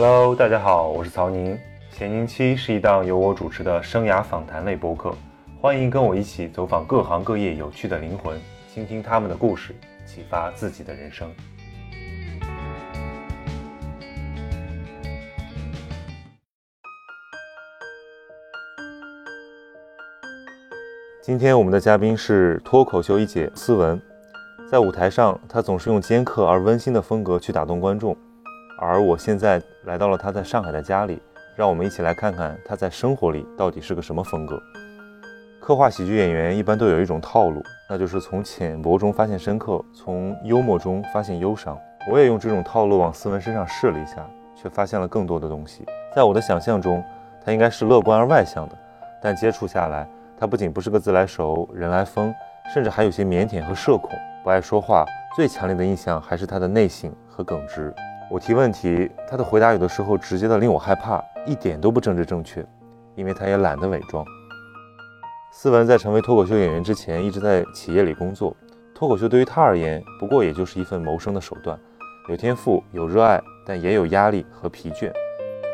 Hello，大家好，我是曹宁。闲宁期是一档由我主持的生涯访谈类播客，欢迎跟我一起走访各行各业有趣的灵魂，倾听他们的故事，启发自己的人生。今天我们的嘉宾是脱口秀一姐思文，在舞台上，她总是用尖刻而温馨的风格去打动观众。而我现在来到了他在上海的家里，让我们一起来看看他在生活里到底是个什么风格。刻画喜剧演员一般都有一种套路，那就是从浅薄中发现深刻，从幽默中发现忧伤。我也用这种套路往思文身上试了一下，却发现了更多的东西。在我的想象中，他应该是乐观而外向的，但接触下来。他不仅不是个自来熟、人来疯，甚至还有些腼腆和社恐，不爱说话。最强烈的印象还是他的内省和耿直。我提问题，他的回答有的时候直接的令我害怕，一点都不政治正确，因为他也懒得伪装。思文在成为脱口秀演员之前，一直在企业里工作。脱口秀对于他而言，不过也就是一份谋生的手段。有天赋，有热爱，但也有压力和疲倦。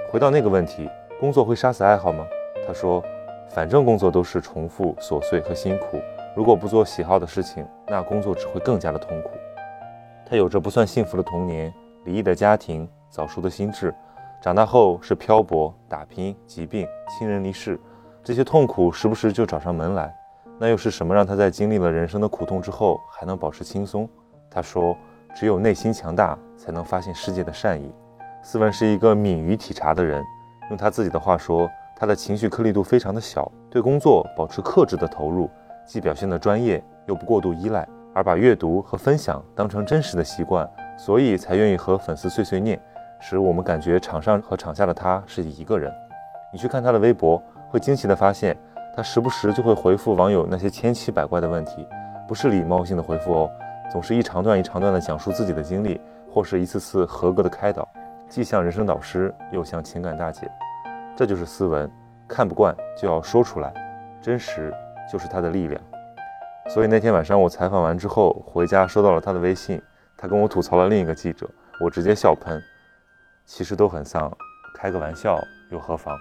回到那个问题，工作会杀死爱好吗？他说。反正工作都是重复、琐碎和辛苦。如果不做喜好的事情，那工作只会更加的痛苦。他有着不算幸福的童年，离异的家庭，早熟的心智。长大后是漂泊、打拼、疾病、亲人离世，这些痛苦时不时就找上门来。那又是什么让他在经历了人生的苦痛之后还能保持轻松？他说：“只有内心强大，才能发现世界的善意。”斯文是一个敏于体察的人，用他自己的话说。他的情绪颗粒度非常的小，对工作保持克制的投入，既表现的专业，又不过度依赖，而把阅读和分享当成真实的习惯，所以才愿意和粉丝碎碎念，使我们感觉场上和场下的他是一个人。你去看他的微博，会惊奇的发现，他时不时就会回复网友那些千奇百怪的问题，不是礼貌性的回复哦，总是一长段一长段的讲述自己的经历，或是一次次合格的开导，既像人生导师，又像情感大姐。这就是斯文，看不惯就要说出来，真实就是他的力量。所以那天晚上我采访完之后回家收到了他的微信，他跟我吐槽了另一个记者，我直接笑喷。其实都很丧，开个玩笑又何妨？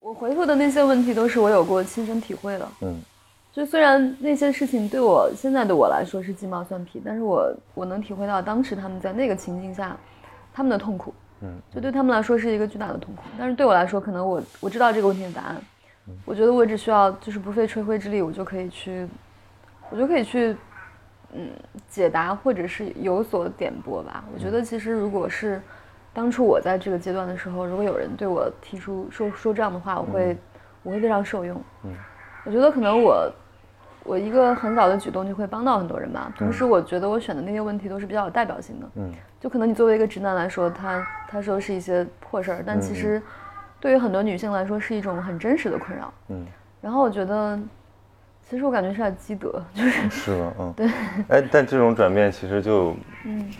我回复的那些问题都是我有过亲身体会的。嗯，就虽然那些事情对我现在的我来说是鸡毛蒜皮，但是我我能体会到当时他们在那个情境下。他们的痛苦，嗯，就对他们来说是一个巨大的痛苦，但是对我来说，可能我我知道这个问题的答案，我觉得我只需要就是不费吹灰之力，我就可以去，我就可以去，嗯，解答或者是有所点拨吧。我觉得其实如果是当初我在这个阶段的时候，如果有人对我提出说说这样的话，我会我会非常受用。嗯，我觉得可能我。我一个很早的举动就会帮到很多人吧。同时，我觉得我选的那些问题都是比较有代表性的。嗯，就可能你作为一个直男来说，他他说是一些破事儿，但其实对于很多女性来说是一种很真实的困扰。嗯，然后我觉得，其实我感觉是在积德，就是是吗？嗯，对。哎，但这种转变其实就嗯，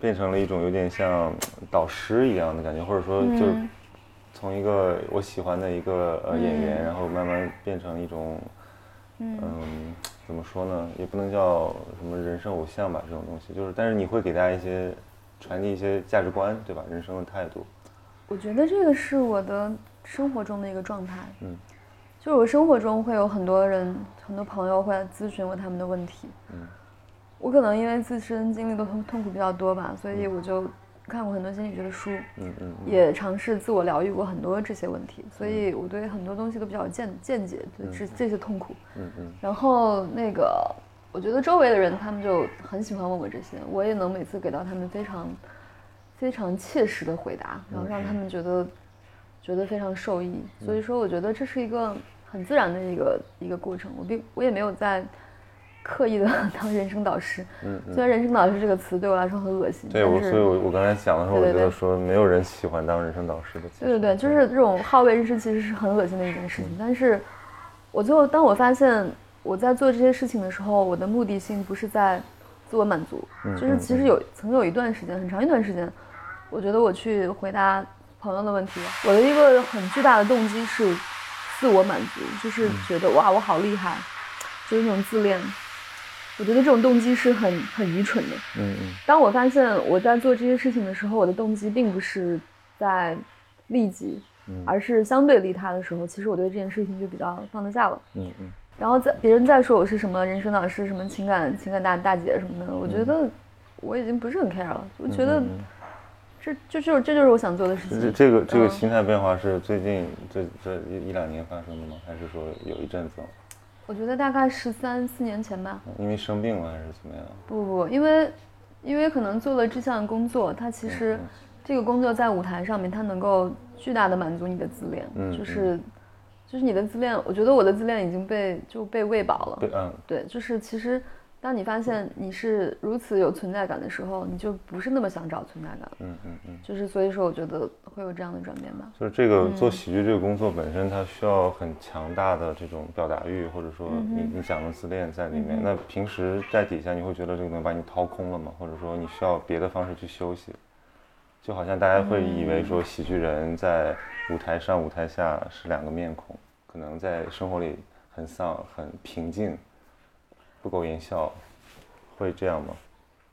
变成了一种有点像导师一样的感觉，或者说就是从一个我喜欢的一个呃演员，然后慢慢变成一种。嗯，怎么说呢？也不能叫什么人生偶像吧，这种东西就是，但是你会给大家一些传递一些价值观，对吧？人生的态度。我觉得这个是我的生活中的一个状态。嗯，就是我生活中会有很多人、很多朋友会来咨询我他们的问题。嗯，我可能因为自身经历的痛痛苦比较多吧，所以我就。看过很多心理学的书，嗯嗯，也尝试自我疗愈过很多这些问题，所以我对很多东西都比较见见解，这这些痛苦，嗯嗯。然后那个，我觉得周围的人他们就很喜欢问我这些，我也能每次给到他们非常非常切实的回答，然后让他们觉得觉得非常受益。所以说，我觉得这是一个很自然的一个一个过程，我并我也没有在。刻意的 当人生导师，嗯，虽然“人生导师”这个词对我来说很恶心，对我，所以我我刚才讲的时候，我觉得说没有人喜欢当人生导师的。对对对，就是这种好为人师，其实是很恶心的一件事情。但是，我最后当我发现我在做这些事情的时候，我的目的性不是在自我满足，就是其实有曾有一段时间，很长一段时间，我觉得我去回答朋友的问题，我的一个很巨大的动机是自我满足，就是觉得哇，我好厉害，就是那种自恋。我觉得这种动机是很很愚蠢的。嗯嗯。当我发现我在做这些事情的时候，我的动机并不是在利己，而是相对利他的时候，其实我对这件事情就比较放得下了。嗯嗯。然后在别人再说我是什么人生导师、什么情感情感大大姐什么的，我觉得我已经不是很 care 了。我觉得这就就是这就是我想做的事情。这这个这个心态变化是最近这这一一两年发生的吗？还是说有一阵子？我觉得大概十三四年前吧。因为生病了还是怎么样？不不，因为因为可能做了这项工作，它其实这个工作在舞台上面，它能够巨大的满足你的自恋，就是就是你的自恋。我觉得我的自恋已经被就被喂饱了。对，嗯，对，就是其实。当你发现你是如此有存在感的时候，你就不是那么想找存在感。嗯嗯嗯，就是所以说，我觉得会有这样的转变吧。就是这个做喜剧这个工作本身，它需要很强大的这种表达欲，或者说你你讲的自恋在里面。那平时在底下，你会觉得这个能把你掏空了吗？或者说你需要别的方式去休息？就好像大家会以为说喜剧人在舞台上、舞台下是两个面孔，可能在生活里很丧、很平静。不苟言笑，会这样吗？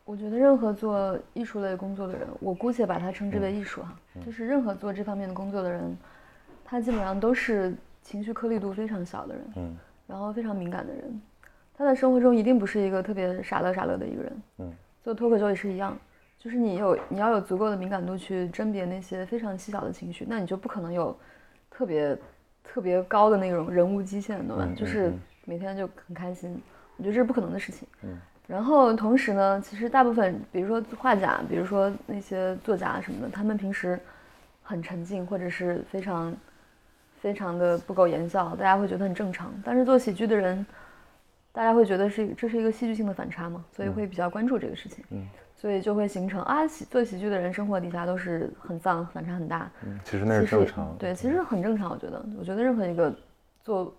我觉得任何做艺术类工作的人，我姑且把它称之为艺术哈，就是任何做这方面的工作的人，他基本上都是情绪颗粒度非常小的人，嗯，然后非常敏感的人，他在生活中一定不是一个特别傻乐傻乐的一个人，嗯，做脱口秀也是一样，就是你有你要有足够的敏感度去甄别那些非常细小的情绪，那你就不可能有特别特别高的那种人物基线，对吧？就是每天就很开心。我觉得这是不可能的事情。嗯，然后同时呢，其实大部分，比如说画家，比如说那些作家什么的，他们平时很沉静，或者是非常非常的不苟言笑，大家会觉得很正常。但是做喜剧的人，大家会觉得是这是一个戏剧性的反差嘛，所以会比较关注这个事情。嗯，所以就会形成啊，喜做喜剧的人生活底下都是很丧，反差很大。嗯，其实那是正常。对，其实很正常。我觉得，我觉得任何一个做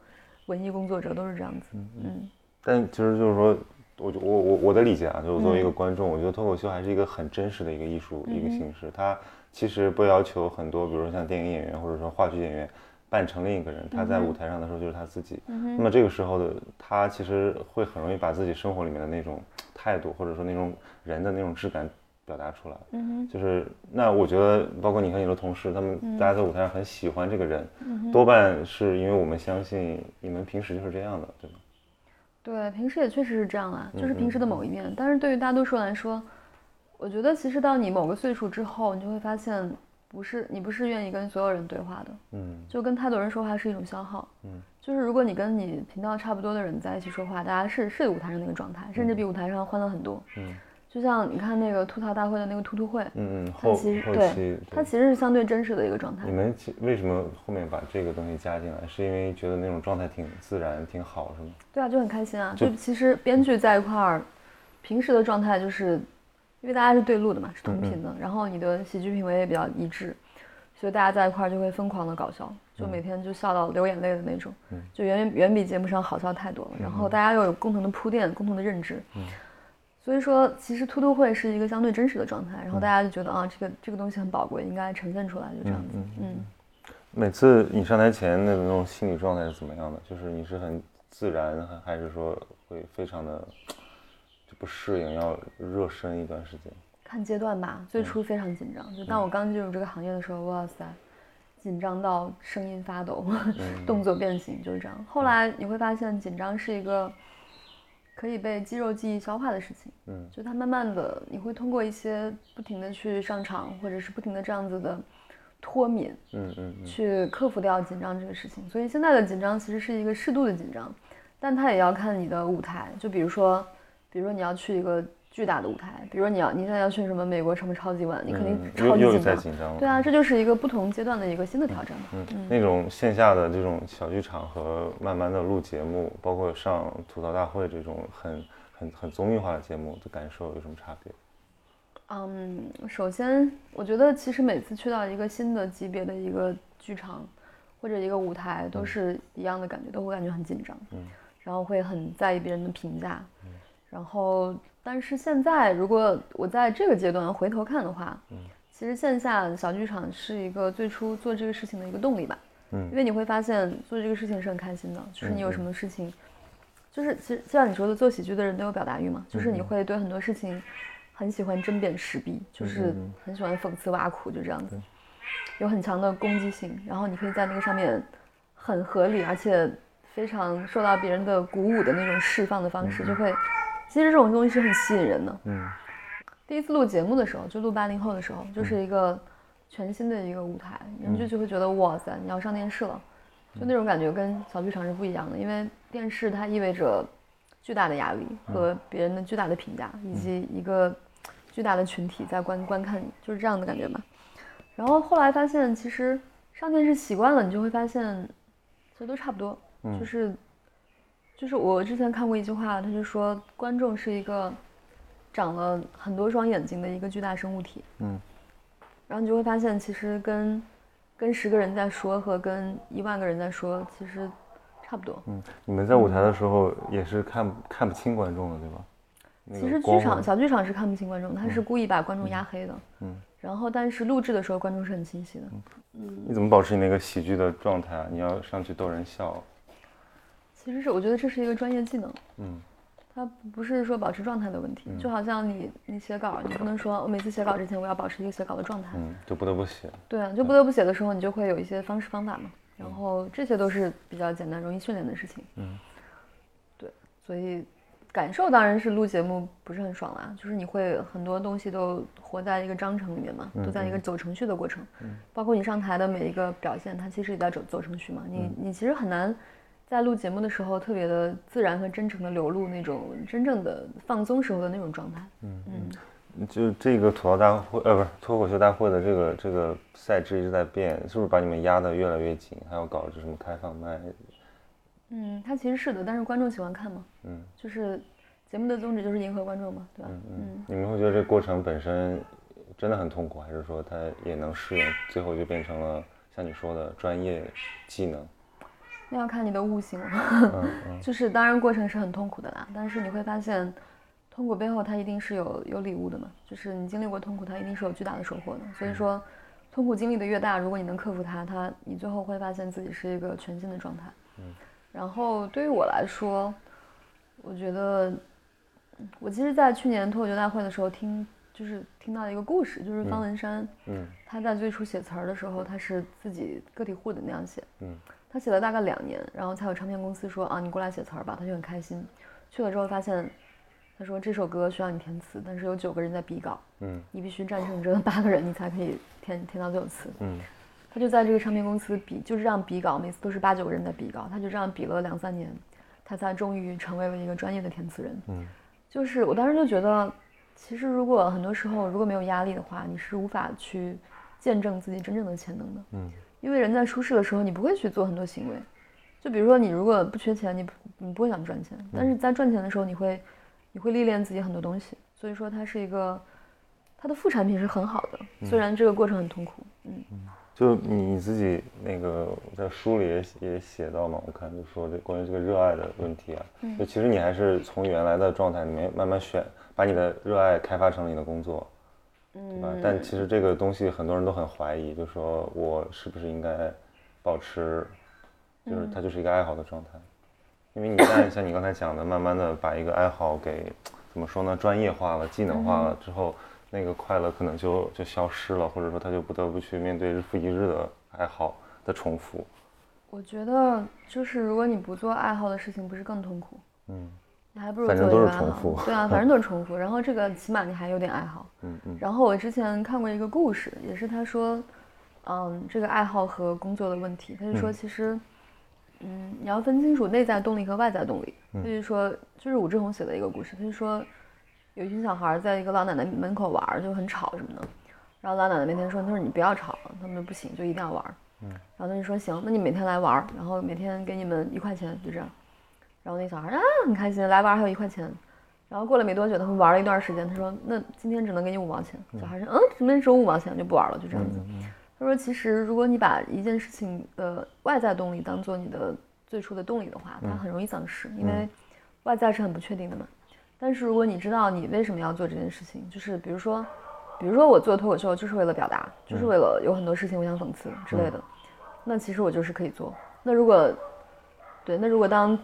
文艺工作者都是这样子。嗯嗯。但其实就是说，我我我我的理解啊，就是作为一个观众，我觉得脱口秀还是一个很真实的一个艺术一个形式。它其实不要求很多，比如说像电影演员或者说话剧演员扮成另一个人，他在舞台上的时候就是他自己。那么这个时候的他其实会很容易把自己生活里面的那种态度或者说那种人的那种质感表达出来。嗯就是那我觉得，包括你和你的同事，他们大家在舞台上很喜欢这个人，多半是因为我们相信你们平时就是这样的，对吗？对，平时也确实是这样啊，就是平时的某一面。但是对于大多数来说，我觉得其实到你某个岁数之后，你就会发现，不是你不是愿意跟所有人对话的，嗯，就跟太多人说话是一种消耗，嗯，就是如果你跟你频道差不多的人在一起说话，大家是是舞台上那个状态，甚至比舞台上欢乐很多，嗯。就像你看那个吐槽大会的那个突突会，嗯嗯，后后期对，它其实是相对真实的一个状态。你们为什么后面把这个东西加进来？是因为觉得那种状态挺自然、挺好，是吗？对啊，就很开心啊。就其实编剧在一块儿，平时的状态就是，因为大家是对路的嘛，是同频的，然后你的喜剧品味也比较一致，所以大家在一块儿就会疯狂的搞笑，就每天就笑到流眼泪的那种，就远远远比节目上好笑太多了。然后大家又有共同的铺垫、共同的认知。所以说，其实突突会是一个相对真实的状态，然后大家就觉得啊，这个这个东西很宝贵，应该呈现出来，就这样子。嗯。每次你上台前那种那种心理状态是怎么样的？就是你是很自然，还是说会非常的就不适应，要热身一段时间？看阶段吧。最初非常紧张，就当我刚进入这个行业的时候，哇塞，紧张到声音发抖，动作变形，就是这样。后来你会发现，紧张是一个。可以被肌肉记忆消化的事情，嗯，就它慢慢的，你会通过一些不停的去上场，或者是不停的这样子的脱敏，嗯嗯，去克服掉紧张这个事情。所以现在的紧张其实是一个适度的紧张，但它也要看你的舞台。就比如说，比如说你要去一个。巨大的舞台，比如你要你现在要去什么美国什么超级碗，你肯定超级紧张。对啊，这就是一个不同阶段的一个新的挑战嘛。嗯，那种线下的这种小剧场和慢慢的录节目，包括上吐槽大会这种很很很综艺化的节目的感受有什么差别？嗯，首先我觉得其实每次去到一个新的级别的一个剧场或者一个舞台，都是一样的感觉，都会感觉很紧张。嗯，然后会很在意别人的评价。嗯，然后。但是现在，如果我在这个阶段回头看的话，嗯，其实线下小剧场是一个最初做这个事情的一个动力吧，嗯，因为你会发现做这个事情是很开心的，就是你有什么事情，就是其实就像你说的，做喜剧的人都有表达欲嘛，就是你会对很多事情很喜欢针砭时弊，就是很喜欢讽刺挖苦，就这样子，有很强的攻击性，然后你可以在那个上面很合理，而且非常受到别人的鼓舞的那种释放的方式，就会，其实这种东西是很吸引人的。嗯，第一次录节目的时候，就录八零后的时候，就是一个全新的一个舞台，人就就会觉得哇塞，你要上电视了。就那种感觉跟小剧场是不一样的，因为电视它意味着巨大的压力和别人的巨大的评价，以及一个巨大的群体在观观看你，就是这样的感觉嘛。然后后来发现，其实上电视习惯了，你就会发现，其实都差不多。就是就是我之前看过一句话，他就说观众是一个长了很多双眼睛的一个巨大生物体。嗯。然后你就会发现，其实跟跟十个人在说和跟一万个人在说，其实差不多。嗯，你们在舞台的时候也是看看不清观众的，对吧？其实剧场小剧场是看不清观众，他是故意把观众压黑的。嗯。然后，但是录制的时候观众是很清晰的。嗯。你怎么保持你那个喜剧的状态啊？你要上去逗人笑。其实是我觉得这是一个专业技能。嗯。它不是说保持状态的问题，就好像你你写稿，你不能说我每次写稿之前我要保持一个写稿的状态，嗯，就不得不写。对啊，就不得不写的时候，你就会有一些方式方法嘛，然后这些都是比较简单容易训练的事情。嗯，对，所以感受当然是录节目不是很爽啦，就是你会很多东西都活在一个章程里面嘛，都在一个走程序的过程，嗯，包括你上台的每一个表现，它其实也在走走程序嘛，你你其实很难。在录节目的时候，特别的自然和真诚的流露那种真正的放松时候的那种状态。嗯嗯，就这个吐槽大会，呃，不是脱口秀大会的这个这个赛制一直在变，是不是把你们压得越来越紧？还要搞这什么开放麦？嗯，它其实是的，但是观众喜欢看嘛。嗯，就是节目的宗旨就是迎合观众嘛，对吧？嗯嗯。你们会觉得这过程本身真的很痛苦，还是说它也能适应？最后就变成了像你说的专业技能？那要看你的悟性了，就是当然过程是很痛苦的啦，但是你会发现，痛苦背后它一定是有有礼物的嘛，就是你经历过痛苦，它一定是有巨大的收获的。所以说，痛苦经历的越大，如果你能克服它，它你最后会发现自己是一个全新的状态。嗯，然后对于我来说，我觉得，我其实，在去年脱口秀大会的时候听，就是听到一个故事，就是方文山，嗯，他在最初写词儿的时候，他是自己个体户的那样写，嗯。他写了大概两年，然后才有唱片公司说啊，你过来写词儿吧，他就很开心。去了之后发现，他说这首歌需要你填词，但是有九个人在比稿，嗯，你必须战胜这八个人，你才可以填填到最后词，嗯。他就在这个唱片公司比，就是这样比稿，每次都是八九个人在比稿，他就这样比了两三年，他才终于成为了一个专业的填词人，嗯。就是我当时就觉得，其实如果很多时候如果没有压力的话，你是无法去见证自己真正的潜能的，嗯。因为人在舒适的时候，你不会去做很多行为，就比如说你如果不缺钱，你你不会想赚钱，但是在赚钱的时候，你会你会历练自己很多东西，所以说它是一个它的副产品是很好的，虽然这个过程很痛苦，嗯，就你自己那个在书里也也写到嘛，我看就说这关于这个热爱的问题啊，就其实你还是从原来的状态里面慢慢选，把你的热爱开发成了你的工作。对吧？但其实这个东西很多人都很怀疑，就说我是不是应该保持，就是它就是一个爱好的状态。因为你看，像你刚才讲的，慢慢的把一个爱好给怎么说呢，专业化了、技能化了之后，那个快乐可能就就消失了，或者说他就不得不去面对日复一日的爱好的重复。我觉得就是如果你不做爱好的事情，不是更痛苦？嗯。你还不如做一个爱好，对啊，反正 都是重复。然后这个起码你还有点爱好，嗯嗯。然后我之前看过一个故事，也是他说，嗯，这个爱好和工作的问题。他就说，其实，嗯，你要分清楚内在动力和外在动力。他就说，就是武志红写的一个故事。他就说，有一群小孩在一个老奶奶门口玩，就很吵什么的。然后老奶奶每天说，他说你不要吵，他们说不行，就一定要玩。嗯。然后他就说，行，那你每天来玩，然后每天给你们一块钱，就这样。然后那小孩啊很开心，来玩还有一块钱。然后过了没多久，他们玩了一段时间，他说：“那今天只能给你五毛钱。”小孩说：“嗯，怎么只有五毛钱就不玩了，就这样子。”他说：“其实如果你把一件事情的外在动力当做你的最初的动力的话，它很容易丧失，因为外在是很不确定的嘛。但是如果你知道你为什么要做这件事情，就是比如说，比如说我做脱口秀就是为了表达，就是为了有很多事情我想讽刺之类的，那其实我就是可以做。那如果对，那如果当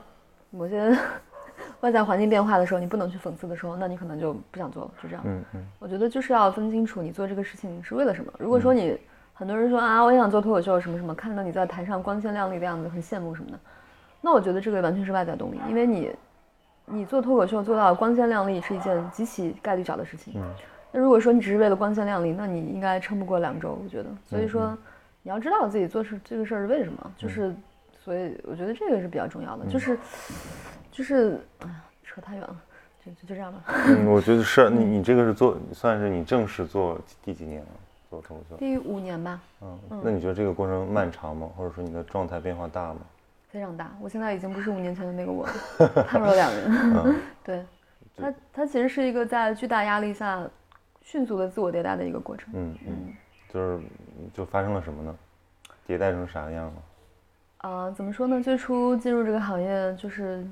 某些 外在环境变化的时候，你不能去讽刺的时候，那你可能就不想做了，就这样。嗯嗯。我觉得就是要分清楚你做这个事情是为了什么。如果说你很多人说啊，我也想做脱口秀什么什么，看到你在台上光鲜亮丽的样子很羡慕什么的，那我觉得这个完全是外在动力，因为你你做脱口秀做到光鲜亮丽是一件极其概率小的事情。嗯。那如果说你只是为了光鲜亮丽，那你应该撑不过两周，我觉得。所以说，你要知道自己做事这个事儿是为什么，就是，所以我觉得这个是比较重要的，就是，就是，哎呀，扯太远了，就就就这样吧。嗯，我觉得是你你这个是做算是你正式做第几年了？做脱口秀？第五年吧。嗯，那你觉得这个过程漫长吗？或者说你的状态变化大吗？非常大，我现在已经不是五年前的那个我了，判若两人。对，他他其实是一个在巨大压力下。迅速的自我迭代的一个过程。嗯嗯，就是就发生了什么呢？迭代成啥样了？啊，怎么说呢？最初进入这个行业就是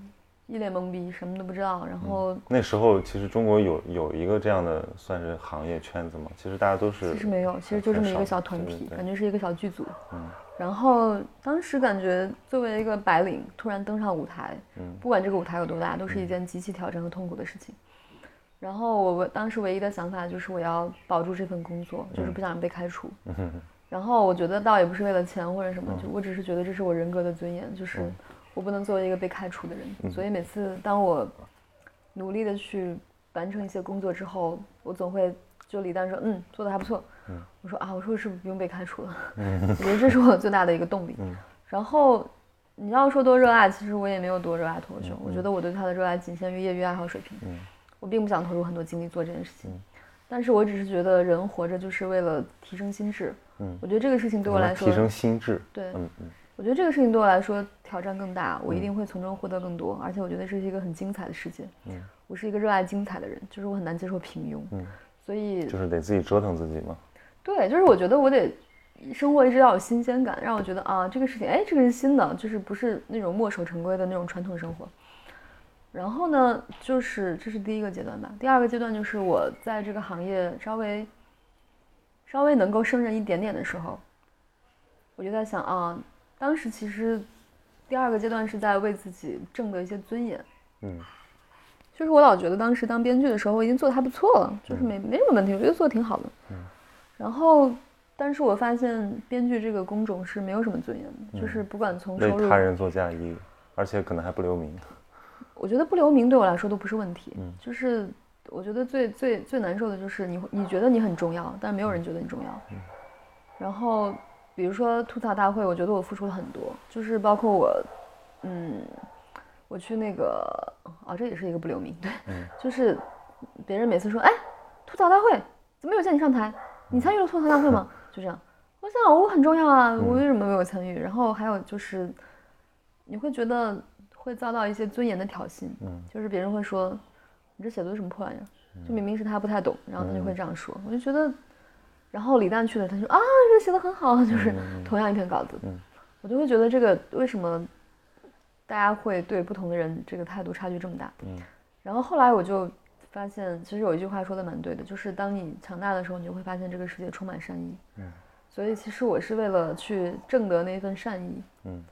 一脸懵逼，什么都不知道。然后那时候其实中国有有一个这样的算是行业圈子嘛，其实大家都是其实没有，其实就这么一个小团体，感觉是一个小剧组。嗯。然后当时感觉作为一个白领，突然登上舞台，嗯，不管这个舞台有多大，都是一件极其挑战和痛苦的事情。然后我当时唯一的想法就是我要保住这份工作，就是不想被开除。然后我觉得倒也不是为了钱或者什么，就我只是觉得这是我人格的尊严，就是我不能作为一个被开除的人。所以每次当我努力的去完成一些工作之后，我总会就李诞说：“嗯，做的还不错。”我说：“啊，我说是不是不用被开除了？” 我觉得这是我最大的一个动力。然后你要说多热爱，其实我也没有多热爱脱口秀。我觉得我对他的热爱仅限于业余爱好水平。我并不想投入很多精力做这件事情，但是我只是觉得人活着就是为了提升心智。嗯，我觉得这个事情对我来说提升心智。对，嗯嗯，我觉得这个事情对我来说挑战更大，我一定会从中获得更多，而且我觉得这是一个很精彩的世界。嗯，我是一个热爱精彩的人，就是我很难接受平庸。嗯，所以就是得自己折腾自己嘛。对，就是我觉得我得生活一直要有新鲜感，让我觉得啊这个事情哎这个是新的，就是不是那种墨守成规的那种传统生活。然后呢，就是这是第一个阶段吧。第二个阶段就是我在这个行业稍微稍微能够胜任一点点的时候，我就在想啊，当时其实第二个阶段是在为自己挣得一些尊严。嗯，就是我老觉得当时当编剧的时候，我已经做的还不错了，就是没没什么问题，我觉得做的挺好的。嗯。然后，但是我发现编剧这个工种是没有什么尊严的，就是不管从收入，他人做嫁衣，而且可能还不留名。我觉得不留名对我来说都不是问题，嗯，就是我觉得最最最难受的就是你你觉得你很重要，但是没有人觉得你重要，嗯，然后比如说吐槽大会，我觉得我付出了很多，就是包括我，嗯，我去那个啊，这也是一个不留名，对，就是别人每次说，哎，吐槽大会怎么没有见你上台？你参与了吐槽大会吗？就这样，我想我很重要啊，我为什么没有参与？然后还有就是你会觉得。会遭到一些尊严的挑衅，嗯，就是别人会说，你这写的什么破玩意儿？就明明是他不太懂，然后他就会这样说。我就觉得，然后李诞去了，他说啊，这写的很好，就是同样一篇稿子，嗯，我就会觉得这个为什么大家会对不同的人这个态度差距这么大？嗯，然后后来我就发现，其实有一句话说的蛮对的，就是当你强大的时候，你就会发现这个世界充满善意，嗯，所以其实我是为了去挣得那份善意，嗯。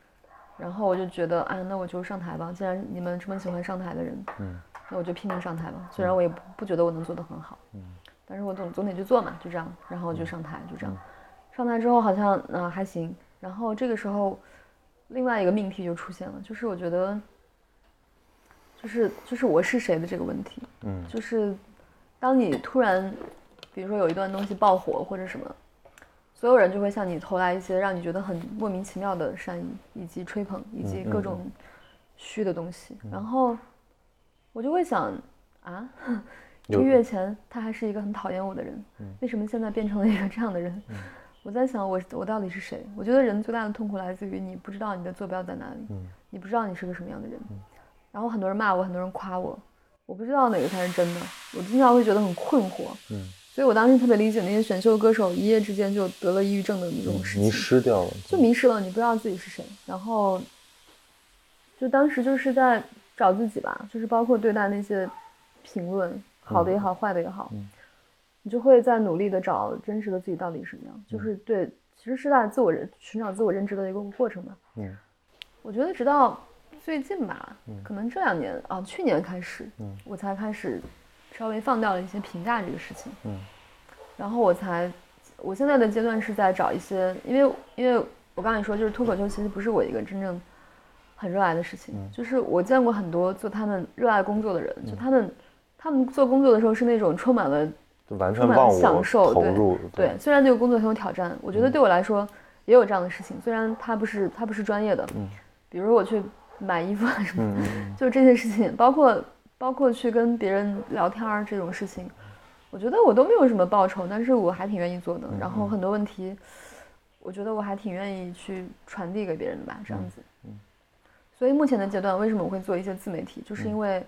然后我就觉得，啊，那我就上台吧。既然你们这么喜欢上台的人，嗯，那我就拼命上台吧。虽然我也不不觉得我能做得很好，嗯，但是我总总得去做嘛，就这样。然后我就上台，就这样。上台之后好像呃还行。然后这个时候，另外一个命题就出现了，就是我觉得，就是就是我是谁的这个问题，嗯，就是当你突然，比如说有一段东西爆火或者什么。所有人就会向你投来一些让你觉得很莫名其妙的善意，以及吹捧，以及各种虚的东西。然后我就会想啊，一个月前他还是一个很讨厌我的人，为什么现在变成了一个这样的人？我在想，我我到底是谁？我觉得人最大的痛苦来自于你不知道你的坐标在哪里，你不知道你是个什么样的人。然后很多人骂我，很多人夸我，我不知道哪个才是真的。我经常会觉得很困惑。所以我当时特别理解那些选秀歌手一夜之间就得了抑郁症的那种事情，迷失掉了，就迷失了，你不知道自己是谁。然后，就当时就是在找自己吧，就是包括对待那些评论，好的也好，坏的也好，你就会在努力的找真实的自己到底是什么样，就是对，其实是在自我认寻找自我认知的一个过程吧。嗯，我觉得直到最近吧，可能这两年啊，去年开始，嗯，我才开始稍微放掉了一些评价这个事情，嗯，然后我才，我现在的阶段是在找一些，因为因为我刚才说，就是脱口秀其实不是我一个真正很热爱的事情，就是我见过很多做他们热爱工作的人，就他们他们做工作的时候是那种充满了完全忘享受投入，对，虽然这个工作很有挑战，我觉得对我来说也有这样的事情，虽然他不是他不是专业的，嗯，比如我去。买衣服啊什么，就这些事情，包括包括去跟别人聊天儿这种事情，我觉得我都没有什么报酬，但是我还挺愿意做的。然后很多问题，我觉得我还挺愿意去传递给别人的吧，这样子。所以目前的阶段，为什么我会做一些自媒体，就是因为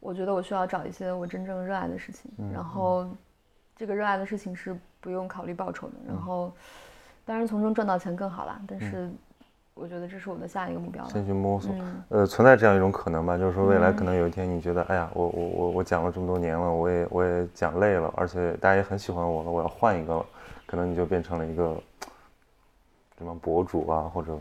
我觉得我需要找一些我真正热爱的事情，然后这个热爱的事情是不用考虑报酬的。然后当然从中赚到钱更好啦，但是。我觉得这是我的下一个目标。先去摸索，呃，存在这样一种可能吧，就是说未来可能有一天你觉得，哎呀，我我我我讲了这么多年了，我也我也讲累了，而且大家也很喜欢我了，我要换一个了，可能你就变成了一个什么博主啊，或者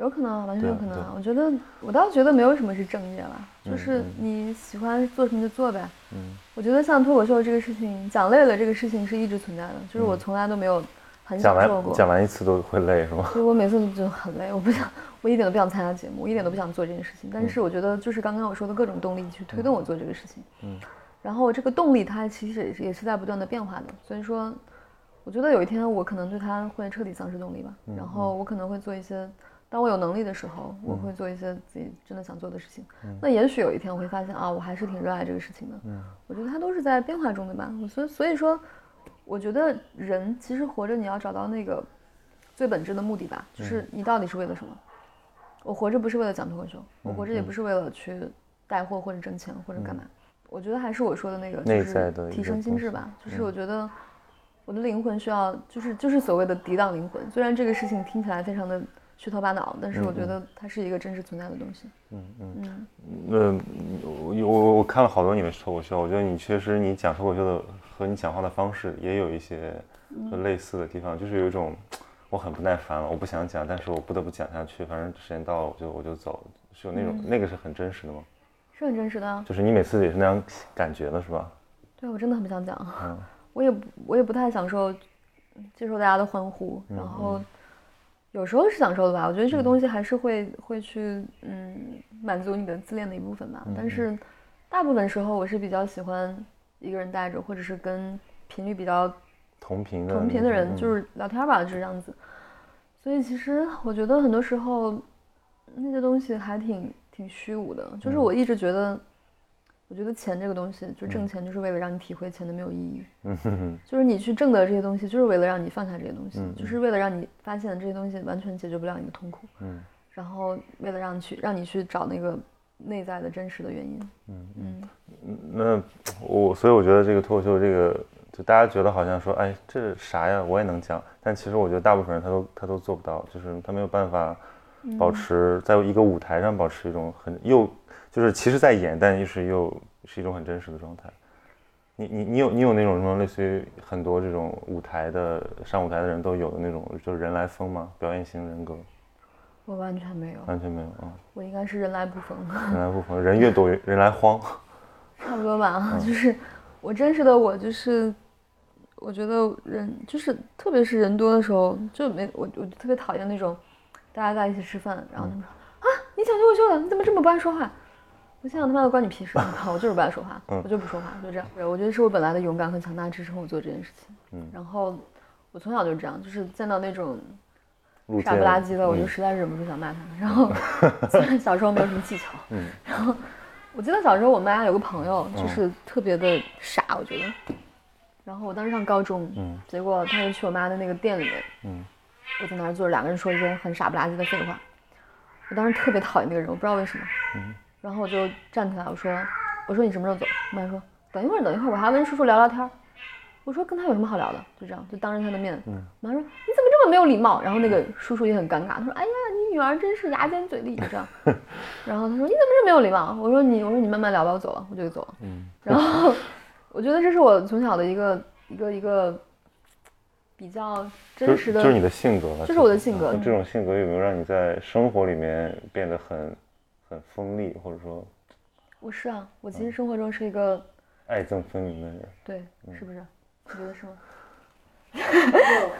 有可能，完全有可能。我觉得我倒觉得没有什么是正业了，就是你喜欢做什么就做呗。嗯，我觉得像脱口秀这个事情，讲累了这个事情是一直存在的，就是我从来都没有。讲完讲完一次都会累是吗？所以我每次都很累，我不想，我一点都不想参加节目，我一点都不想做这件事情。但是我觉得就是刚刚我说的各种动力去推动我做这个事情。嗯。然后这个动力它其实也是也是在不断的变化的，所以说，我觉得有一天我可能对它会彻底丧失动力吧。然后我可能会做一些，当我有能力的时候，我会做一些自己真的想做的事情。那也许有一天我会发现啊，我还是挺热爱这个事情的。嗯。我觉得它都是在变化中的吧。所以所以说。我觉得人其实活着，你要找到那个最本质的目的吧，就是你到底是为了什么？我活着不是为了讲脱口秀，我活着也不是为了去带货或者挣钱或者干嘛。我觉得还是我说的那个，就是提升心智吧。就是我觉得我的灵魂需要，就是就是所谓的抵挡灵魂。虽然这个事情听起来非常的。虚头巴脑，但是我觉得它是一个真实存在的东西。嗯嗯嗯。那我我看了好多你的脱口秀，我觉得你确实你讲脱口秀的和你讲话的方式也有一些类似的地方，就是有一种我很不耐烦了，我不想讲，但是我不得不讲下去，反正时间到了我就我就走，是有那种那个是很真实的吗？是很真实的。就是你每次也是那样感觉的是吧？对，我真的很不想讲。嗯。我也我也不太享受接受大家的欢呼，然后。有时候是享受的吧，我觉得这个东西还是会会去嗯满足你的自恋的一部分吧。但是大部分时候我是比较喜欢一个人待着，或者是跟频率比较同频的同频的人就是聊天吧，就是这样子。所以其实我觉得很多时候那些东西还挺挺虚无的，就是我一直觉得。我觉得钱这个东西，就挣钱就是为了让你体会钱的没有意义。嗯哼哼，就是你去挣得这些东西，就是为了让你放下这些东西，就是为了让你发现这些东西完全解决不了你的痛苦。嗯，然后为了让你去让你去找那个内在的真实的原因。嗯嗯，那我所以我觉得这个脱口秀这个，就大家觉得好像说，哎，这啥呀？我也能讲，但其实我觉得大部分人他都他都做不到，就是他没有办法保持在一个舞台上保持一种很又。就是其实，在演，但就是又是一种很真实的状态。你你你有你有那种什么类似于很多这种舞台的上舞台的人都有的那种，就是人来疯吗？表演型人格？我完全没有，完全没有啊。我应该是人来不疯，人来不疯，人越多越人来慌。差不多吧，就是我真实的我就是，我觉得人就是特别是人多的时候就没我我特别讨厌那种大家在一起吃饭，然后他们说啊你讲脱口秀的，你怎么这么不爱说话？我想他妈的关你屁事！我就是不爱说话，我就不说话，就这样。我觉得是我本来的勇敢和强大支撑我做这件事情。嗯，然后我从小就这样，就是见到那种傻不拉几的，我就实在忍不住想骂他们。然后虽然小时候没有什么技巧，嗯，然后我记得小时候我妈有个朋友，就是特别的傻，我觉得。然后我当时上高中，嗯，结果他就去我妈的那个店里面，嗯，我在那儿坐着，两个人说一些很傻不拉几的废话。我当时特别讨厌那个人，我不知道为什么，嗯。然后我就站起来，我说：“我说你什么时候走？”我妈说：“等一会儿，等一会儿，我还要跟叔叔聊聊天。”我说：“跟他有什么好聊的？”就这样，就当着他的面。嗯。我妈说：“你怎么这么没有礼貌？”然后那个叔叔也很尴尬，他说：“哎呀，你女儿真是牙尖嘴利。”就这样。然后他说：“你怎么这么没有礼貌？”我说：“你，我说你慢慢聊吧，我走了，我就走了。”嗯。然后我觉得这是我从小的一个一个一个比较真实的，就是你的性格，这是我的性格。这种性格有没有让你在生活里面变得很？很锋利，或者说，我是啊，我其实生活中是一个爱憎分明的人。对，是不是？你觉得是吗？有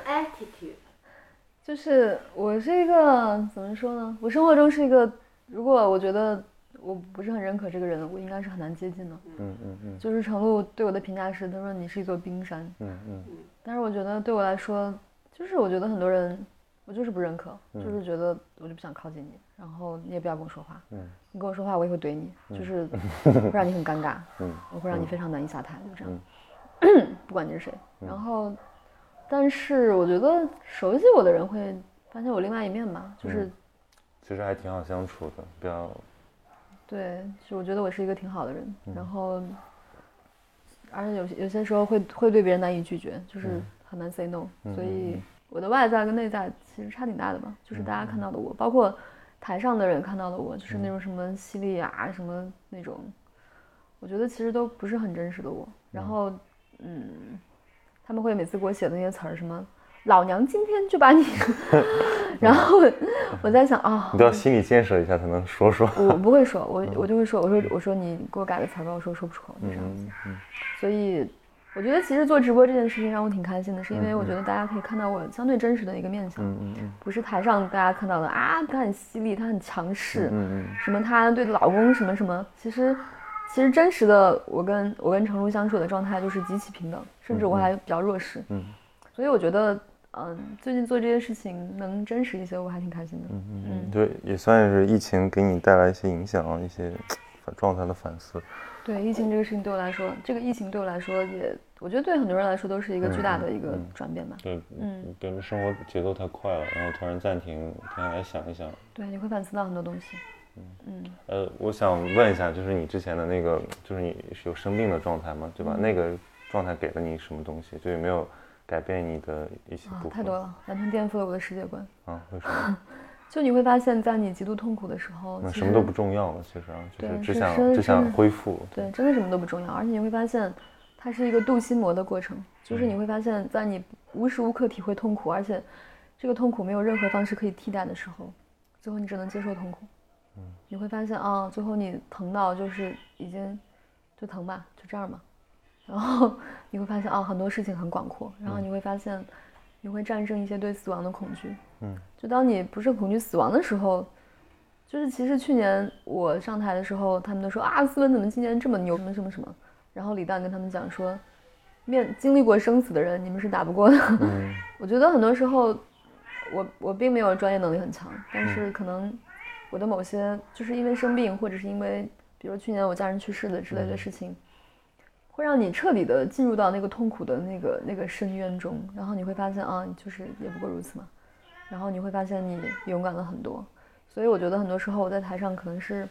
attitude，就是我是一个怎么说呢？我生活中是一个，如果我觉得我不是很认可这个人，我应该是很难接近的。嗯嗯嗯。就是程璐对我的评价是，他说你是一座冰山。嗯嗯。但是我觉得对我来说，就是我觉得很多人，我就是不认可，就是觉得我就不想靠近你，然后你也不要跟我说话。嗯。你跟我说话，我也会怼你，就是会让你很尴尬。嗯。我会让你非常难以下台，就这样。不管你是谁，然后。但是我觉得熟悉我的人会发现我另外一面吧，就是其实还挺好相处的，比较对，就我觉得我是一个挺好的人，然后而且有些有些时候会会对别人难以拒绝，就是很难 say no，所以我的外在跟内在其实差挺大的吧，就是大家看到的我，包括台上的人看到的我，就是那种什么犀利啊什么那种，我觉得其实都不是很真实的我，然后嗯。他们会每次给我写的那些词儿，什么老娘今天就把你，然后我在想啊，你都要心理建设一下才能说说。我不会说，我 我就会说，我说我说你给我改个词儿吧，我说说不出口，就这样子。所以我觉得其实做直播这件事情让我挺开心的，是因为我觉得大家可以看到我相对真实的一个面相，不是台上大家看到的啊，他很犀利，他很强势，什么他对老公什么什么，其实。其实真实的我跟我跟程璐相处的状态就是极其平等，甚至我还比较弱势。嗯，所以我觉得，嗯，最近做这些事情能真实一些，我还挺开心的。嗯嗯嗯，对，也算是疫情给你带来一些影响，一些状态的反思。对，疫情这个事情对我来说，这个疫情对我来说也，我觉得对很多人来说都是一个巨大的一个转变吧。对，嗯，感觉生活节奏太快了，然后突然暂停，停下来想一想。对，你会反思到很多东西。嗯嗯呃，我想问一下，就是你之前的那个，就是你是有生病的状态吗？对吧？那个状态给了你什么东西？就有没有改变你的一些部分？太多了，完全颠覆了我的世界观。啊？为什么？就你会发现，在你极度痛苦的时候，那什么都不重要了。其实啊，就是只想只想恢复。对，真的什么都不重要。而且你会发现，它是一个镀心膜的过程。就是你会发现在你无时无刻体会痛苦，而且这个痛苦没有任何方式可以替代的时候，最后你只能接受痛苦。嗯你会发现啊，最后你疼到就是已经就疼吧，就这样嘛。然后你会发现啊，很多事情很广阔。然后你会发现，你会战胜一些对死亡的恐惧。嗯，就当你不是恐惧死亡的时候，就是其实去年我上台的时候，他们都说啊，思文怎么今年这么牛，什么什么什么。然后李诞跟他们讲说，面经历过生死的人，你们是打不过的。嗯，我觉得很多时候，我我并没有专业能力很强，但是可能。我的某些就是因为生病，或者是因为，比如去年我家人去世的之类的事情，会让你彻底的进入到那个痛苦的那个那个深渊中，然后你会发现啊，就是也不过如此嘛，然后你会发现你勇敢了很多，所以我觉得很多时候我在台上可能是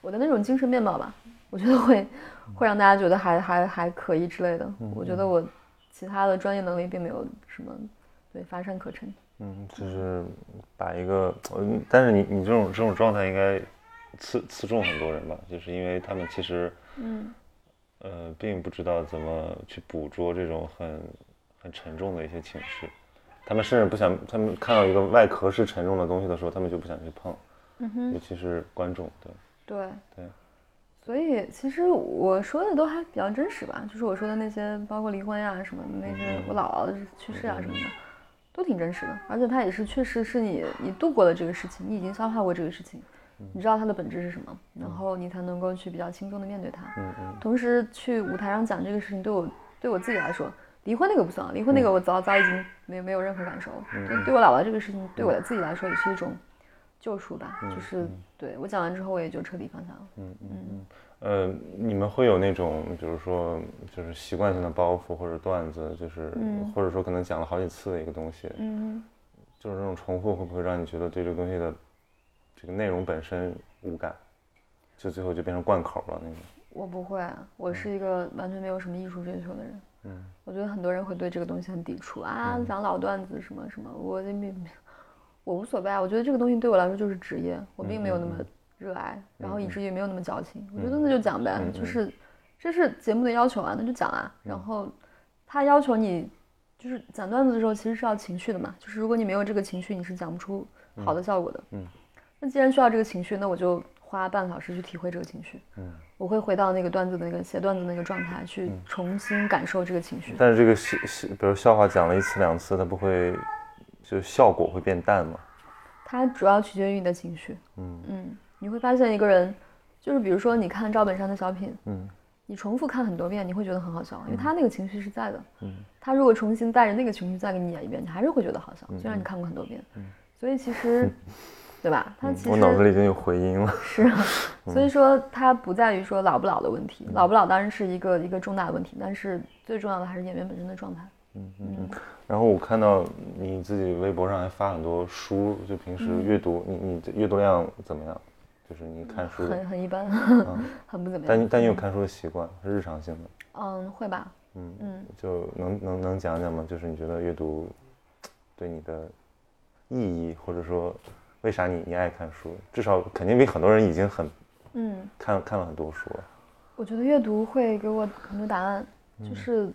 我的那种精神面貌吧，我觉得会 会让大家觉得还还还可以之类的，我觉得我其他的专业能力并没有什么对乏善可陈。嗯，就是把一个，嗯，但是你你这种这种状态应该刺刺中很多人吧？就是因为他们其实，嗯，呃，并不知道怎么去捕捉这种很很沉重的一些情绪，他们甚至不想，他们看到一个外壳是沉重的东西的时候，他们就不想去碰，嗯哼，尤其是观众，对，对对，所以其实我说的都还比较真实吧，就是我说的那些，包括离婚呀什么的，那些我姥姥去世啊什么的。都挺真实的，而且它也是确实是你你度过了这个事情，你已经消化过这个事情，你知道它的本质是什么，然后你才能够去比较轻松的面对它。嗯嗯。同时去舞台上讲这个事情，对我对我自己来说，离婚那个不算，离婚那个我早早已经没没有任何感受。嗯。对我姥姥这个事情，对我自己来说也是一种救赎吧，就是对我讲完之后，我也就彻底放下了。嗯嗯嗯。呃，你们会有那种，比如说，就是习惯性的包袱或者段子，就是，或者说可能讲了好几次的一个东西，嗯，就是这种重复会不会让你觉得对这个东西的这个内容本身无感，就最后就变成贯口了那种？我不会，我是一个完全没有什么艺术追求的人。嗯，我觉得很多人会对这个东西很抵触啊，讲老段子什么什么，我并我无所谓啊。我觉得这个东西对我来说就是职业，我并没有那么。热爱，然后以至于没有那么矫情。我觉得那就讲呗，就是这是节目的要求啊，那就讲啊。然后他要求你就是讲段子的时候，其实是要情绪的嘛。就是如果你没有这个情绪，你是讲不出好的效果的。嗯。那既然需要这个情绪，那我就花半个小时去体会这个情绪。嗯，我会回到那个段子的那个写段子那个状态，去重新感受这个情绪。但是这个笑笑，比如笑话讲了一次两次，它不会就效果会变淡吗？它主要取决于你的情绪。嗯嗯，你会发现一个人，就是比如说你看赵本山的小品，嗯，你重复看很多遍，你会觉得很好笑，因为他那个情绪是在的。嗯，他如果重新带着那个情绪再给你演一遍，你还是会觉得好笑，虽然你看过很多遍。嗯，所以其实。对吧？他其实我脑子里已经有回音了。是啊，所以说它不在于说老不老的问题，老不老当然是一个一个重大的问题，但是最重要的还是演员本身的状态。嗯嗯。然后我看到你自己微博上还发很多书，就平时阅读，你你阅读量怎么样？就是你看书很很一般，很不怎么样。但但你有看书的习惯，是日常性的？嗯，会吧。嗯嗯，就能能能讲讲吗？就是你觉得阅读对你的意义，或者说？为啥你你爱看书？至少肯定比很多人已经很，嗯，看看了很多书了。我觉得阅读会给我很多答案。就是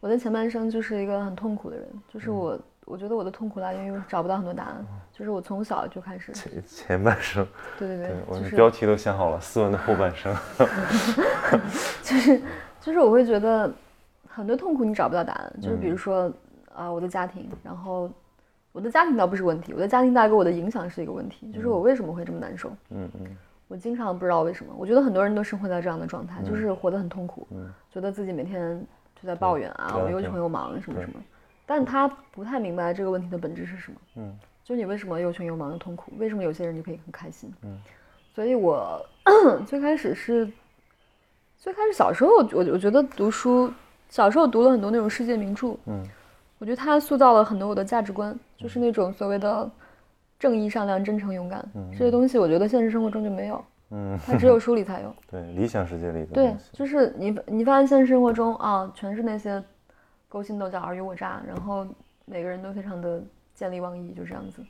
我的前半生就是一个很痛苦的人，就是我我觉得我的痛苦来源于找不到很多答案。就是我从小就开始前前半生，对对对，我的标题都想好了，斯文的后半生。就是就是我会觉得很多痛苦你找不到答案，就是比如说啊我的家庭，然后。我的家庭倒不是问题，我的家庭带给我的影响是一个问题，就是我为什么会这么难受？嗯嗯，我经常不知道为什么。我觉得很多人都生活在这样的状态，就是活得很痛苦，觉得自己每天就在抱怨啊，我又穷又忙什么什么，但他不太明白这个问题的本质是什么。嗯，就你为什么又穷又忙又痛苦？为什么有些人就可以很开心？嗯，所以我 最开始是，最开始小时候我我觉得读书，小时候读了很多那种世界名著。嗯。我觉得他塑造了很多我的价值观，就是那种所谓的正义、善良、真诚、勇敢这些东西，我觉得现实生活中就没有，嗯，它只有书里才有。对，理想世界里的。对，就是你你发现现实生活中啊，全是那些勾心斗角、尔虞我诈，然后每个人都非常的见利忘义，就这样子。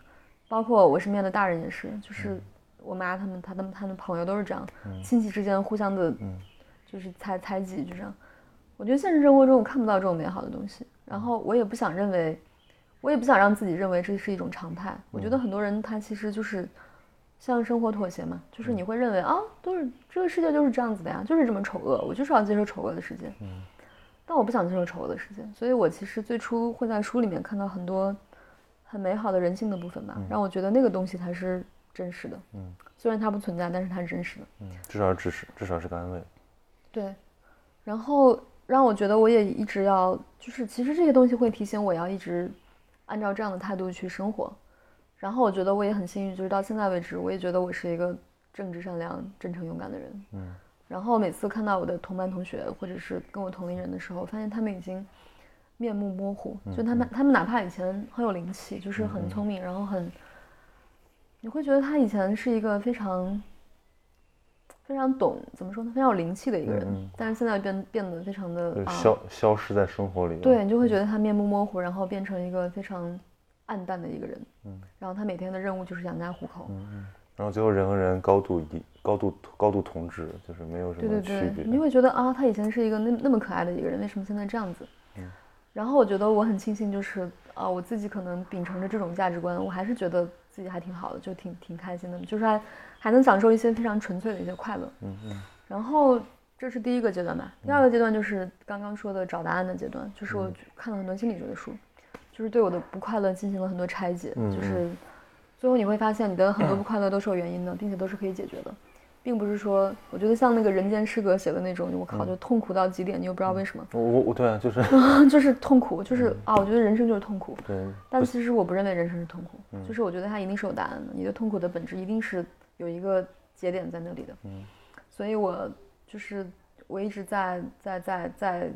包括我身边的大人也是，就是我妈他们、他们、他们朋友都是这样，亲戚之间互相的，就是猜猜忌，就这样。我觉得现实生活中我看不到这种美好的东西。然后我也不想认为，我也不想让自己认为这是一种常态。我觉得很多人他其实就是向生活妥协嘛，就是你会认为啊，都是这个世界就是这样子的呀，就是这么丑恶，我就是要接受丑恶的世界。嗯。但我不想接受丑恶的世界，所以我其实最初会在书里面看到很多很美好的人性的部分吧，让我觉得那个东西才是真实的。嗯。虽然它不存在，但是它是真实的。嗯，至少支持，至少是个安慰。对。然后。让我觉得我也一直要，就是其实这些东西会提醒我要一直按照这样的态度去生活。然后我觉得我也很幸运，就是到现在为止，我也觉得我是一个正直、善良、真诚、勇敢的人。嗯。然后每次看到我的同班同学或者是跟我同龄人的时候，发现他们已经面目模糊，就他们他们哪怕以前很有灵气，就是很聪明，然后很，你会觉得他以前是一个非常。非常懂怎么说呢？非常有灵气的一个人，但是现在变变得非常的消消失在生活里。对你就会觉得他面目模糊，然后变成一个非常暗淡的一个人。嗯，然后他每天的任务就是养家糊口。嗯嗯。然后最后人和人高度一高度高度同质，就是没有什么区别。你会觉得啊，他以前是一个那那么可爱的一个人，为什么现在这样子？嗯。然后我觉得我很庆幸，就是啊，我自己可能秉承着这种价值观，我还是觉得自己还挺好的，就挺挺开心的，就是还。还能享受一些非常纯粹的一些快乐，嗯嗯。然后这是第一个阶段吧，第二个阶段就是刚刚说的找答案的阶段，就是我看了很多心理学的书，就是对我的不快乐进行了很多拆解，就是最后你会发现你的很多不快乐都是有原因的，并且都是可以解决的，并不是说我觉得像那个人间失格写的那种，我靠，就痛苦到极点，你又不知道为什么。我我我对啊，就是 就是痛苦，就是啊，我觉得人生就是痛苦。对。但其实我不认为人生是痛苦，就是我觉得它一定是有答案的，你的痛苦的本质一定是。有一个节点在那里的，嗯，所以我就是我一直在在在在，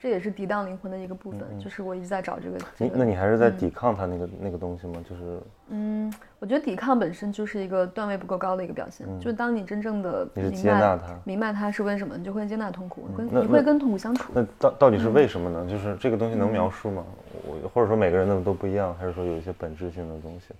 这也是抵挡灵魂的一个部分，就是我一直在找这个。你那你还是在抵抗它那个那个东西吗？就是，嗯，我觉得抵抗本身就是一个段位不够高的一个表现。就当你真正的明白它，明白它是为什么，你就会接纳痛苦，跟你会跟痛苦相处。那到到底是为什么呢？就是这个东西能描述吗？我或者说每个人的都不一样，还是说有一些本质性的东西？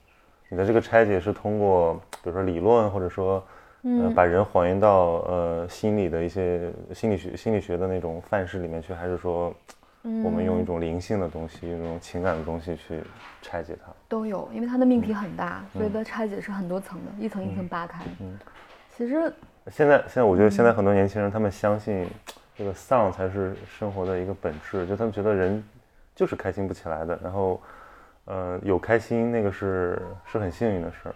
你的这个拆解是通过，比如说理论，或者说，呃，把人还原到呃心理的一些心理学、心理学的那种范式里面去，还是说，我们用一种灵性的东西，用一种情感的东西去拆解它？都有，因为它的命题很大，所以它拆解是很多层的，一层一层扒开。嗯，其实现在现在我觉得现在很多年轻人他们相信这个丧才是生活的一个本质，就他们觉得人就是开心不起来的，然后呃有开心那个是是很幸运的事儿。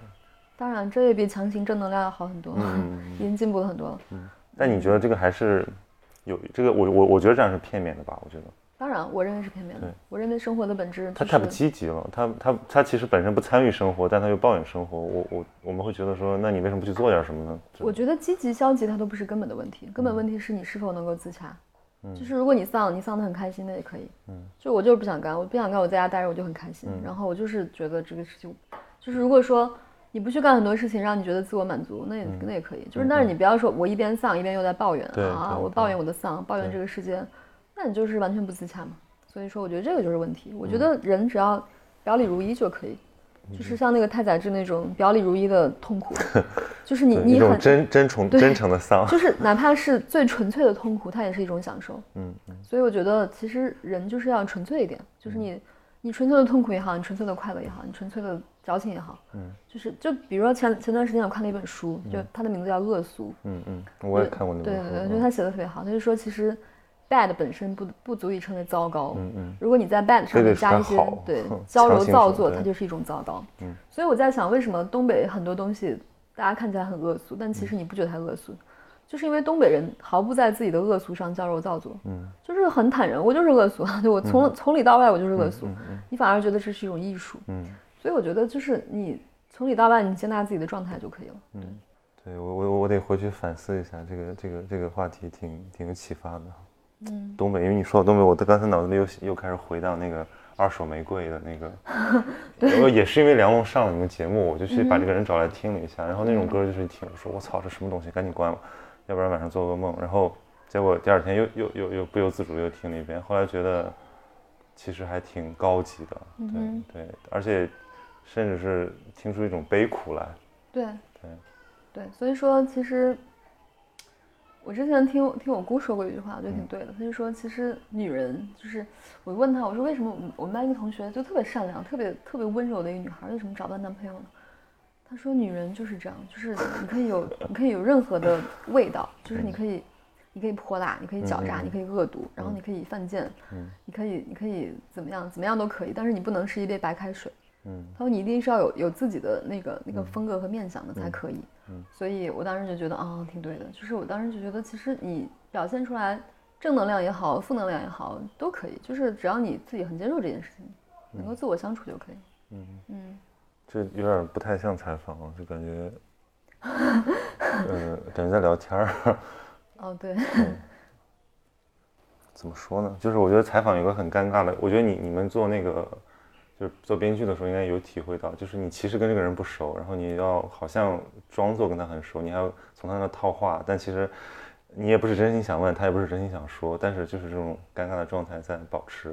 当然，这也比强行正能量要好很多，已经进步了很多了。嗯，但你觉得这个还是有这个？我我我觉得这样是片面的吧？我觉得。当然，我认为是片面的。我认为生活的本质，他太不积极了。他他他其实本身不参与生活，但他又抱怨生活。我我我们会觉得说，那你为什么不去做点什么呢？我觉得积极消极它都不是根本的问题，根本问题是你是否能够自洽。嗯，就是如果你丧，你丧得很开心，那也可以。嗯，就我就是不想干，我不想干，我在家待着我就很开心。然后我就是觉得这个事情，就是如果说你不去干很多事情，让你觉得自我满足，那也那也可以。就是，但是你不要说我一边丧一边又在抱怨啊，我抱怨我的丧，抱怨这个世界，那你就是完全不自洽嘛。所以说，我觉得这个就是问题。我觉得人只要表里如一就可以，就是像那个太宰治那种表里如一的痛苦，就是你你很真真诚真诚的丧，就是哪怕是最纯粹的痛苦，它也是一种享受。嗯嗯。所以我觉得其实人就是要纯粹一点，就是你你纯粹的痛苦也好，你纯粹的快乐也好，你纯粹的矫情也好，嗯，就是就比如说前前段时间我看了一本书，就它的名字叫《恶俗》。嗯嗯，我也看过那本书。对对对，我觉得他写的特别好。他就说其实。bad 本身不不足以称为糟糕，嗯嗯，如果你在 bad 上面加一些对矫揉造作，它就是一种糟糕，嗯。所以我在想，为什么东北很多东西大家看起来很恶俗，但其实你不觉得它恶俗，就是因为东北人毫不在自己的恶俗上矫揉造作，嗯，就是很坦然，我就是恶俗，对我从从里到外我就是恶俗，你反而觉得这是一种艺术，嗯。所以我觉得就是你从里到外你接纳自己的状态就可以了，嗯。对。我我我得回去反思一下这个这个这个话题，挺挺有启发的。嗯，东北，因为你说到东北，我的刚才脑子里又又开始回到那个二手玫瑰的那个，对，也是因为梁龙上了你们节目，我就去把这个人找来听了一下，然后那种歌就是听，我说我操，这什么东西，赶紧关了，要不然晚上做噩梦。然后结果第二天又又又又不由自主又听了一遍，后来觉得其实还挺高级的，对对，而且甚至是听出一种悲苦来，对对对，所以说其实。我之前听听我姑说过一句话，我觉得挺对的。她就说，其实女人就是，我问她，我说为什么我们班一个同学就特别善良、特别特别温柔的一个女孩，为什么找不到男朋友呢？她说，女人就是这样，就是你可以有你可以有任何的味道，就是你可以你可以泼辣，你可以狡诈，你可以恶毒，然后你可以犯贱，你可以你可以怎么样怎么样都可以，但是你不能是一杯白开水。嗯，他说你一定是要有有自己的那个那个风格和面相的才可以。嗯，所以我当时就觉得啊，挺对的。就是我当时就觉得，其实你表现出来正能量也好，负能量也好，都可以。就是只要你自己很接受这件事情，能够自我相处就可以。嗯嗯，这有点不太像采访，就感觉，呃，感觉在聊天儿。哦，对。怎么说呢？就是我觉得采访有个很尴尬的，我觉得你你们做那个。就是做编剧的时候，应该有体会到，就是你其实跟这个人不熟，然后你要好像装作跟他很熟，你还要从他那套话，但其实你也不是真心想问他，也不是真心想说，但是就是这种尴尬的状态在保持，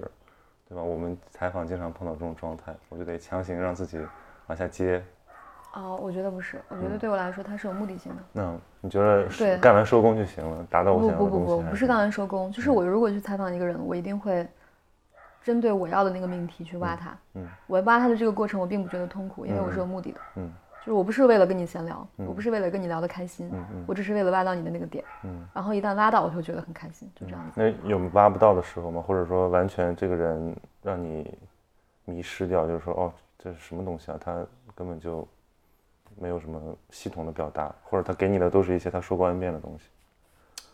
对吧？我们采访经常碰到这种状态，我就得强行让自己往下接。哦，我觉得不是，我觉得对我来说他是有目的性的。那你觉得对干完收工就行了，达到我想要的不不不不，不是干完收工，就是我如果去采访一个人，我一定会。针对我要的那个命题去挖它，嗯，我挖它的这个过程我并不觉得痛苦，因为我是有目的的，嗯，就是我不是为了跟你闲聊，我不是为了跟你聊得开心，嗯我只是为了挖到你的那个点，嗯，然后一旦挖到，我就觉得很开心，就这样子。那有挖不到的时候吗？或者说完全这个人让你迷失掉，就是说哦，这是什么东西啊？他根本就没有什么系统的表达，或者他给你的都是一些他说过 N 遍的东西。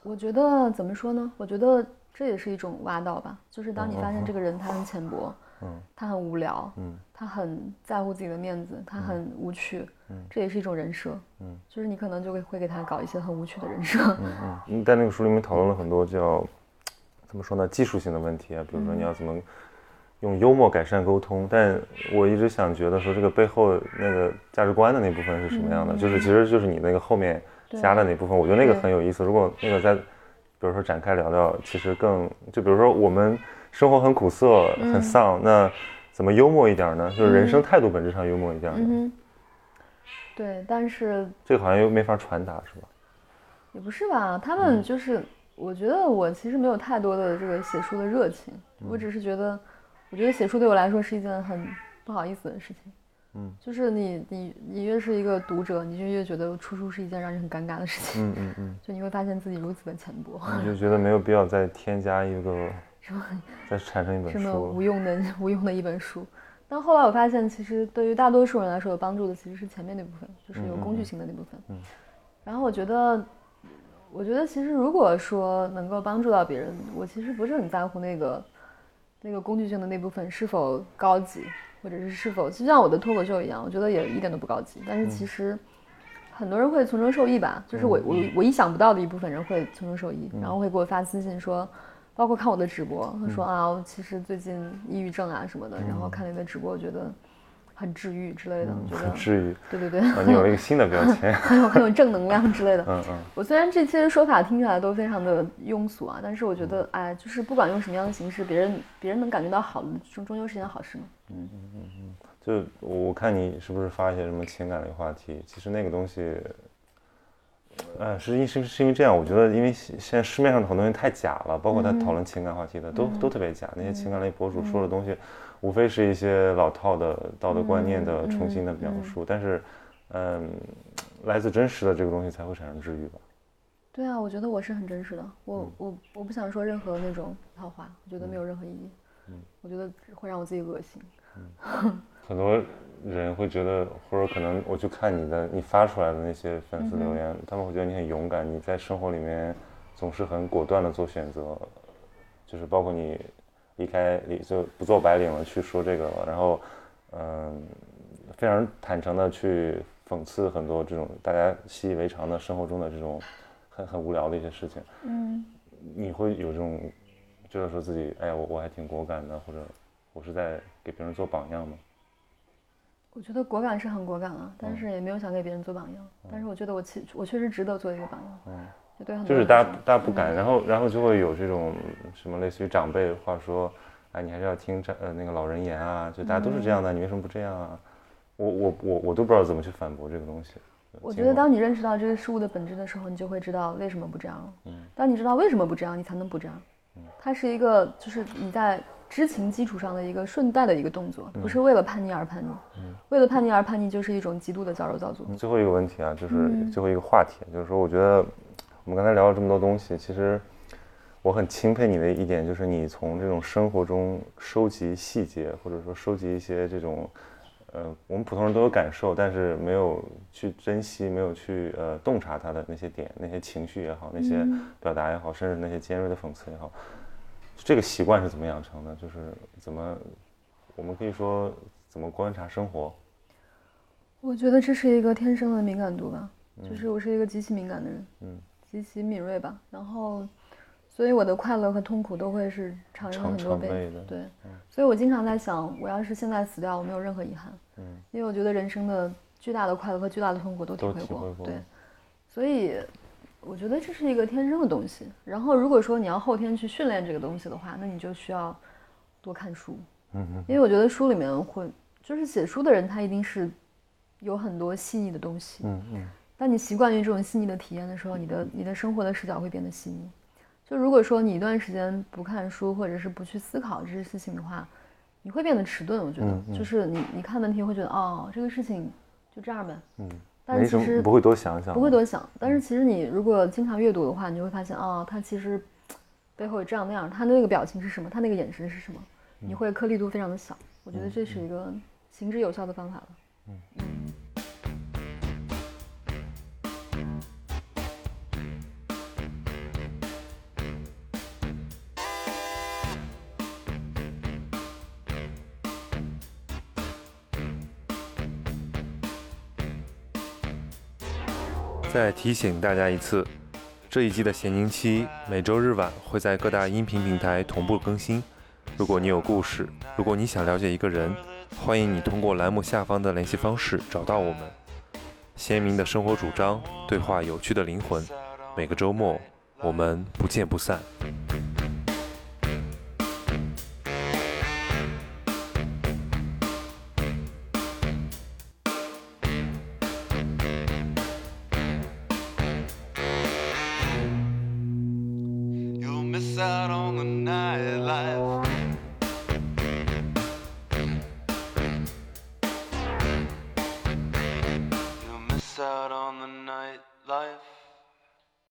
我觉得怎么说呢？我觉得。这也是一种挖到吧，就是当你发现这个人他很浅薄，嗯，他很无聊，嗯，他很在乎自己的面子，他很无趣，嗯，这也是一种人设，嗯，就是你可能就会会给他搞一些很无趣的人设，嗯嗯。在那个书里面讨论了很多叫怎么说呢，技术性的问题啊，比如说你要怎么用幽默改善沟通，但我一直想觉得说这个背后那个价值观的那部分是什么样的，就是其实就是你那个后面加的那部分，我觉得那个很有意思。如果那个在比如说展开聊聊，其实更就比如说我们生活很苦涩、很丧，那怎么幽默一点呢？就是人生态度本质上幽默一点。嗯对，但是这个好像又没法传达，是吧？也不是吧，他们就是，我觉得我其实没有太多的这个写书的热情，我只是觉得，我觉得写书对我来说是一件很不好意思的事情。嗯，就是你你你越是一个读者，你就越觉得出书是一件让人很尴尬的事情。嗯嗯嗯，就你会发现自己如此的浅薄，你就觉得没有必要再添加一个 什么，再产生一本书，什么无用的无用的一本书。但后来我发现，其实对于大多数人来说，有帮助的其实是前面那部分，就是有工具性的那部分。嗯。然后我觉得，我觉得其实如果说能够帮助到别人，我其实不是很在乎那个那个工具性的那部分是否高级。或者是是否就像我的脱口秀一样，我觉得也一点都不高级。但是其实很多人会从中受益吧，就是我我我意想不到的一部分人会从中受益，然后会给我发私信说，包括看我的直播，他说啊，其实最近抑郁症啊什么的，然后看你的直播，觉得。很治愈之类的，我觉得很治愈。对对对，你有了一个新的标签，很有很有正能量之类的。嗯嗯。我虽然这些说法听起来都非常的庸俗啊，但是我觉得，哎，就是不管用什么样的形式，别人别人能感觉到好的，终终究是件好事嘛。嗯嗯嗯嗯。就我看你是不是发一些什么情感类话题？其实那个东西，呃，是因是是因为这样，我觉得因为现在市面上的很多东西太假了，包括他讨论情感话题的，都都特别假。那些情感类博主说的东西。无非是一些老套的道德观念的重新的描述，但是，嗯，来自真实的这个东西才会产生治愈吧？对啊，我觉得我是很真实的，我我我不想说任何那种套话，我觉得没有任何意义。嗯，我觉得会让我自己恶心。嗯，很多人会觉得，或者可能我去看你的你发出来的那些粉丝留言，他们会觉得你很勇敢，你在生活里面总是很果断的做选择，就是包括你。离开离就不做白领了，去说这个了，然后，嗯，非常坦诚的去讽刺很多这种大家习以为常的生活中的这种很很无聊的一些事情。嗯，你会有这种觉得说自己，哎呀，我我还挺果敢的，或者我是在给别人做榜样吗？我觉得果敢是很果敢啊，但是也没有想给别人做榜样。但是我觉得我其我确实值得做一个榜样。嗯。就是大家大家不敢，然后然后就会有这种什么类似于长辈话说，哎，你还是要听长呃那个老人言啊，就大家都是这样的，你为什么不这样啊？我我我我都不知道怎么去反驳这个东西。我觉得当你认识到这个事物的本质的时候，你就会知道为什么不这样了。嗯。当你知道为什么不这样，你才能不这样。嗯。它是一个就是你在知情基础上的一个顺带的一个动作，不是为了叛逆而叛逆。嗯。为了叛逆而叛逆，就是一种极度的矫揉造作。最后一个问题啊，就是最后一个话题，就是说，我觉得。我们刚才聊了这么多东西，其实我很钦佩你的一点，就是你从这种生活中收集细节，或者说收集一些这种，呃，我们普通人都有感受，但是没有去珍惜，没有去呃洞察它的那些点，那些情绪也好，那些表达也好，甚至那些尖锐的讽刺也好，这个习惯是怎么养成的？就是怎么，我们可以说怎么观察生活？我觉得这是一个天生的敏感度吧，就是我是一个极其敏感的人。嗯。极其敏锐吧，然后，所以我的快乐和痛苦都会是常人很多倍。对，所以我经常在想，我要是现在死掉，我没有任何遗憾。嗯，因为我觉得人生的巨大的快乐和巨大的痛苦都体会过。对，所以我觉得这是一个天生的东西。然后，如果说你要后天去训练这个东西的话，那你就需要多看书。嗯嗯，因为我觉得书里面会，就是写书的人，他一定是有很多细腻的东西。嗯嗯。当你习惯于这种细腻的体验的时候，你的你的生活的视角会变得细腻。就如果说你一段时间不看书，或者是不去思考这些事情的话，你会变得迟钝。我觉得，就是你你看问题会觉得，哦，这个事情就这样呗。嗯。但是其实不会多想想。不会多想。但是其实你如果经常阅读的话，你就会发现，哦，他其实背后有这样那样，他那个表情是什么，他那个眼神是什么，你会颗粒度非常的小。我觉得这是一个行之有效的方法了。嗯嗯。再提醒大家一次，这一季的闲宁期每周日晚会在各大音频平台同步更新。如果你有故事，如果你想了解一个人，欢迎你通过栏目下方的联系方式找到我们。鲜明的生活主张，对话有趣的灵魂。每个周末，我们不见不散。